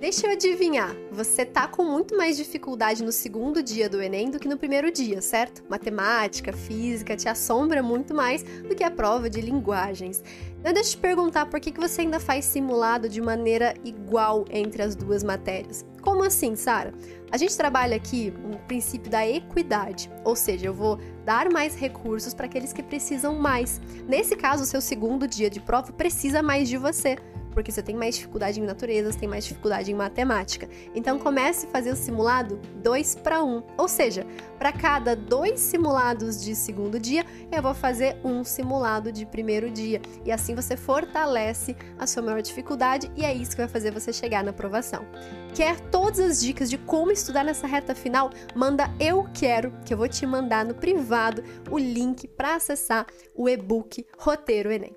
Deixa eu adivinhar, você tá com muito mais dificuldade no segundo dia do Enem do que no primeiro dia, certo? Matemática, física te assombra muito mais do que a prova de linguagens. Eu te perguntar por que, você ainda faz simulado de maneira igual entre as duas matérias. Como assim, Sara? A gente trabalha aqui o princípio da equidade, ou seja, eu vou dar mais recursos para aqueles que precisam mais. Nesse caso, o seu segundo dia de prova precisa mais de você porque você tem mais dificuldade em natureza, você tem mais dificuldade em matemática. Então comece a fazer o simulado 2 para 1, ou seja, para cada dois simulados de segundo dia, eu vou fazer um simulado de primeiro dia. E assim você fortalece a sua maior dificuldade e é isso que vai fazer você chegar na aprovação. Quer todas as dicas de como estudar nessa reta final? Manda eu quero, que eu vou te mandar no privado o link para acessar o e-book Roteiro Enem.